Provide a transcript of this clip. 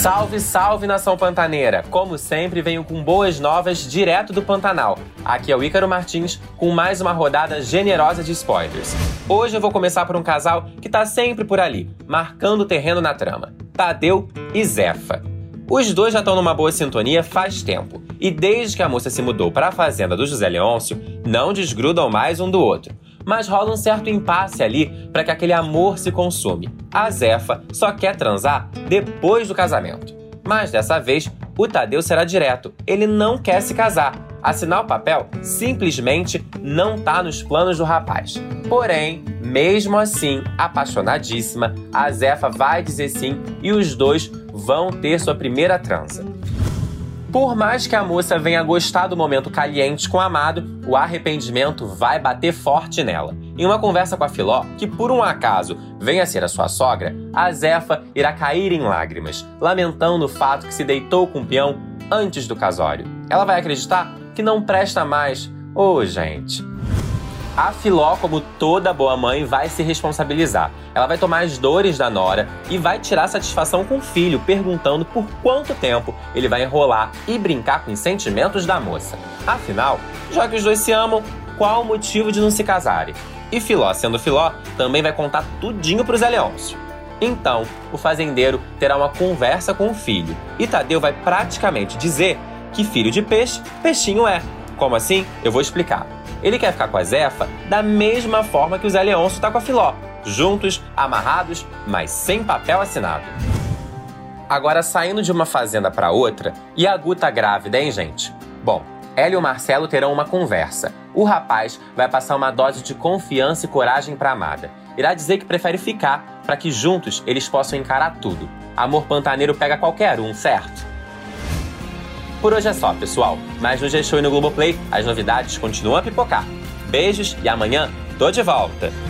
Salve, salve nação pantaneira! Como sempre, venho com boas novas direto do Pantanal. Aqui é o Ícaro Martins com mais uma rodada generosa de spoilers. Hoje eu vou começar por um casal que tá sempre por ali, marcando o terreno na trama: Tadeu e Zefa. Os dois já estão numa boa sintonia faz tempo, e desde que a moça se mudou para a fazenda do José Leôncio, não desgrudam mais um do outro mas rola um certo impasse ali para que aquele amor se consume. A Zefa só quer transar depois do casamento. Mas dessa vez, o Tadeu será direto. Ele não quer se casar. Assinar o papel simplesmente não tá nos planos do rapaz. Porém, mesmo assim, apaixonadíssima, a Zefa vai dizer sim e os dois vão ter sua primeira transa. Por mais que a moça venha gostar do momento caliente com o amado, o arrependimento vai bater forte nela. Em uma conversa com a Filó, que por um acaso venha a ser a sua sogra, a Zefa irá cair em lágrimas, lamentando o fato que se deitou com o peão antes do casório. Ela vai acreditar que não presta mais. Ô, oh, gente. A Filó, como toda boa mãe, vai se responsabilizar. Ela vai tomar as dores da Nora e vai tirar satisfação com o filho, perguntando por quanto tempo ele vai enrolar e brincar com os sentimentos da moça. Afinal, já que os dois se amam, qual o motivo de não se casarem? E Filó, sendo Filó, também vai contar tudinho pro Zé Leôncio. Então, o fazendeiro terá uma conversa com o filho e Tadeu vai praticamente dizer que filho de peixe, peixinho é. Como assim? Eu vou explicar. Ele quer ficar com a Zefa da mesma forma que o Zé Leôncio está com a Filó, juntos, amarrados, mas sem papel assinado. Agora saindo de uma fazenda para outra, e a Gu tá grávida, hein, gente? Bom, ela e o Marcelo terão uma conversa. O rapaz vai passar uma dose de confiança e coragem para Amada. Irá dizer que prefere ficar para que juntos eles possam encarar tudo. Amor pantaneiro pega qualquer um, certo? Por hoje é só, pessoal. Mas no G-Show e no Globoplay, as novidades continuam a pipocar. Beijos e amanhã tô de volta!